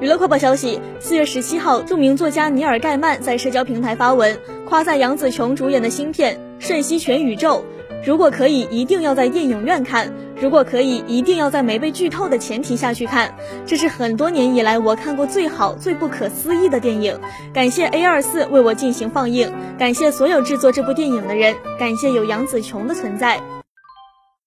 娱乐快报消息四月十七号著名作家尼尔盖曼在社交平台发文夸赞杨紫琼主演的新片瞬息全宇宙。如果可以一定要在电影院看如果可以一定要在没被剧透的前提下去看。这是很多年以来我看过最好最不可思议的电影。感谢 a 二四为我进行放映感谢所有制作这部电影的人感谢有杨紫琼的存在。